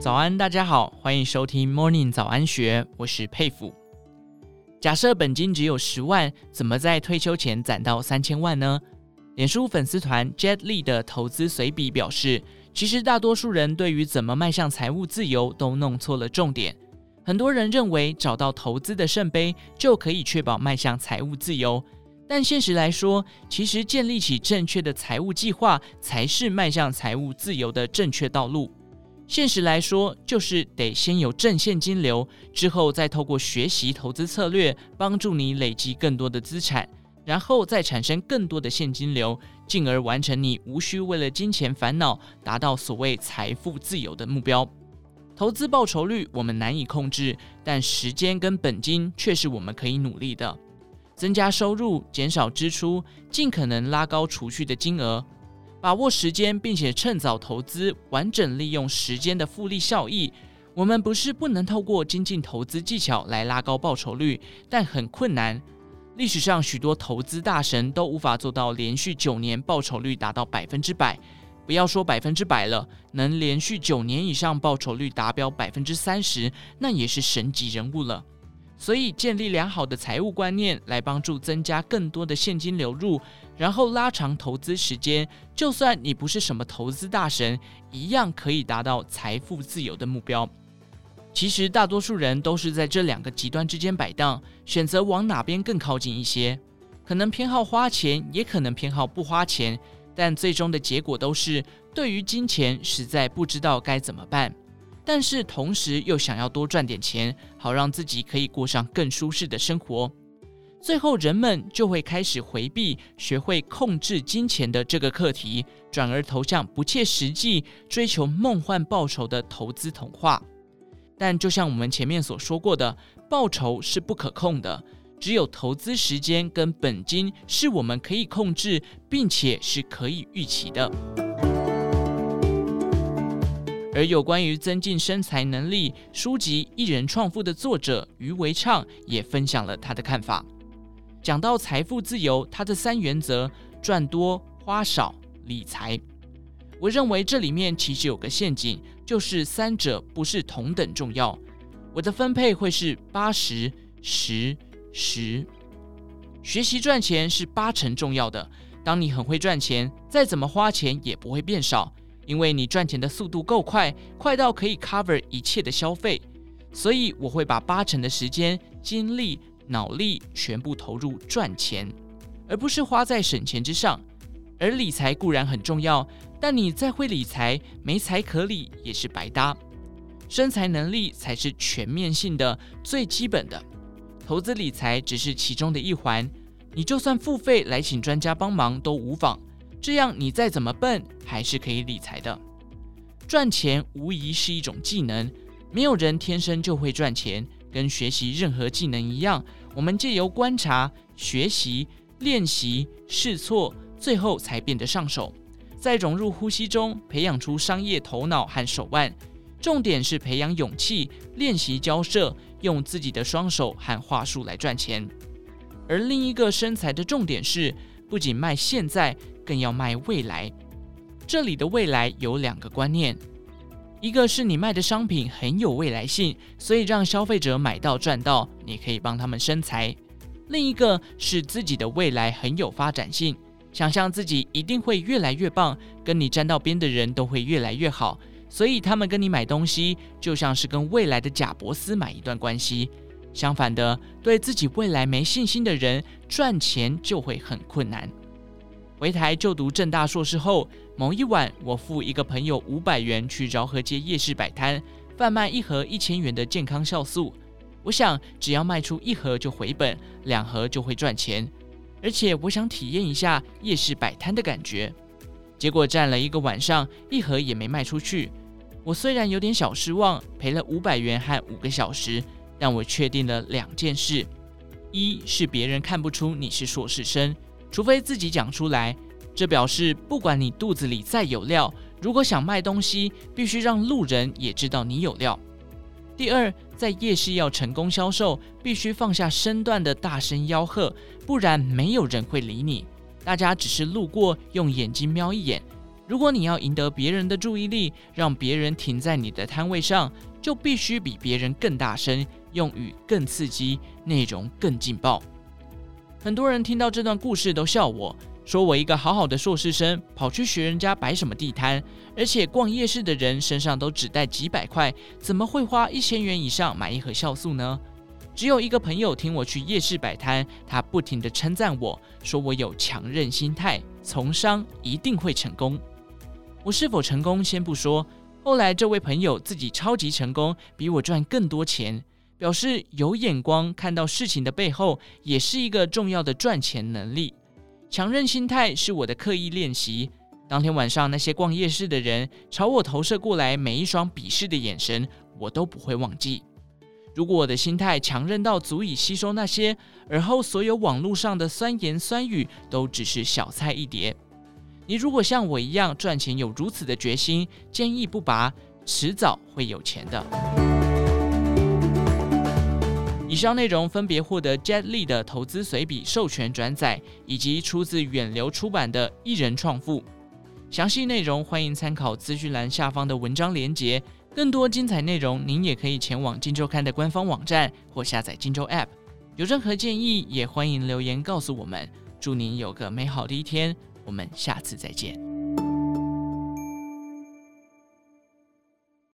早安，大家好，欢迎收听 Morning 早安学，我是佩服。假设本金只有十万，怎么在退休前攒到三千万呢？脸书粉丝团 Jet Lee 的投资随笔表示，其实大多数人对于怎么迈向财务自由都弄错了重点。很多人认为找到投资的圣杯就可以确保迈向财务自由，但现实来说，其实建立起正确的财务计划才是迈向财务自由的正确道路。现实来说，就是得先有正现金流，之后再透过学习投资策略，帮助你累积更多的资产，然后再产生更多的现金流，进而完成你无需为了金钱烦恼，达到所谓财富自由的目标。投资报酬率我们难以控制，但时间跟本金却是我们可以努力的。增加收入，减少支出，尽可能拉高储蓄的金额。把握时间，并且趁早投资，完整利用时间的复利效益。我们不是不能透过精进投资技巧来拉高报酬率，但很困难。历史上许多投资大神都无法做到连续九年报酬率达到百分之百。不要说百分之百了，能连续九年以上报酬率达标百分之三十，那也是神级人物了。所以，建立良好的财务观念，来帮助增加更多的现金流入，然后拉长投资时间。就算你不是什么投资大神，一样可以达到财富自由的目标。其实，大多数人都是在这两个极端之间摆荡，选择往哪边更靠近一些。可能偏好花钱，也可能偏好不花钱，但最终的结果都是对于金钱实在不知道该怎么办。但是同时又想要多赚点钱，好让自己可以过上更舒适的生活。最后，人们就会开始回避学会控制金钱的这个课题，转而投向不切实际、追求梦幻报酬的投资童话。但就像我们前面所说过的，报酬是不可控的，只有投资时间跟本金是我们可以控制，并且是可以预期的。而有关于增进生财能力书籍《一人创富》的作者余维畅也分享了他的看法。讲到财富自由，他的三原则：赚多、花少、理财。我认为这里面其实有个陷阱，就是三者不是同等重要。我的分配会是八十、十、十。学习赚钱是八成重要的。当你很会赚钱，再怎么花钱也不会变少。因为你赚钱的速度够快，快到可以 cover 一切的消费，所以我会把八成的时间、精力、脑力全部投入赚钱，而不是花在省钱之上。而理财固然很重要，但你再会理财，没财可理也是白搭。生财能力才是全面性的、最基本的，投资理财只是其中的一环。你就算付费来请专家帮忙都无妨。这样，你再怎么笨，还是可以理财的。赚钱无疑是一种技能，没有人天生就会赚钱。跟学习任何技能一样，我们借由观察、学习、练习、试错，最后才变得上手。在融入呼吸中，培养出商业头脑和手腕。重点是培养勇气，练习交涉，用自己的双手和话术来赚钱。而另一个生财的重点是，不仅卖现在。更要卖未来，这里的未来有两个观念，一个是你卖的商品很有未来性，所以让消费者买到赚到，你可以帮他们生财；另一个是自己的未来很有发展性，想象自己一定会越来越棒，跟你沾到边的人都会越来越好，所以他们跟你买东西就像是跟未来的贾伯斯买一段关系。相反的，对自己未来没信心的人，赚钱就会很困难。回台就读政大硕士后，某一晚，我付一个朋友五百元去饶河街夜市摆摊，贩卖一盒一千元的健康酵素。我想，只要卖出一盒就回本，两盒就会赚钱。而且，我想体验一下夜市摆摊的感觉。结果站了一个晚上，一盒也没卖出去。我虽然有点小失望，赔了五百元和五个小时，但我确定了两件事：一是别人看不出你是硕士生。除非自己讲出来，这表示不管你肚子里再有料，如果想卖东西，必须让路人也知道你有料。第二，在夜市要成功销售，必须放下身段的大声吆喝，不然没有人会理你。大家只是路过，用眼睛瞄一眼。如果你要赢得别人的注意力，让别人停在你的摊位上，就必须比别人更大声，用语更刺激，内容更劲爆。很多人听到这段故事都笑我，说我一个好好的硕士生，跑去学人家摆什么地摊，而且逛夜市的人身上都只带几百块，怎么会花一千元以上买一盒酵素呢？只有一个朋友听我去夜市摆摊，他不停地称赞我说我有强韧心态，从商一定会成功。我是否成功先不说，后来这位朋友自己超级成功，比我赚更多钱，表示有眼光，看到事情的背后，也是一个重要的赚钱能力。强韧心态是我的刻意练习。当天晚上，那些逛夜市的人朝我投射过来每一双鄙视的眼神，我都不会忘记。如果我的心态强韧到足以吸收那些，而后所有网络上的酸言酸语都只是小菜一碟。你如果像我一样赚钱有如此的决心，坚毅不拔，迟早会有钱的。以上内容分别获得 Jet Li 的投资随笔授权转载，以及出自远流出版的《一人创富》。详细内容欢迎参考资讯栏下方的文章连结。更多精彩内容，您也可以前往《金周刊》的官方网站或下载《金周 App》。有任何建议，也欢迎留言告诉我们。祝您有个美好的一天。我们下次再见。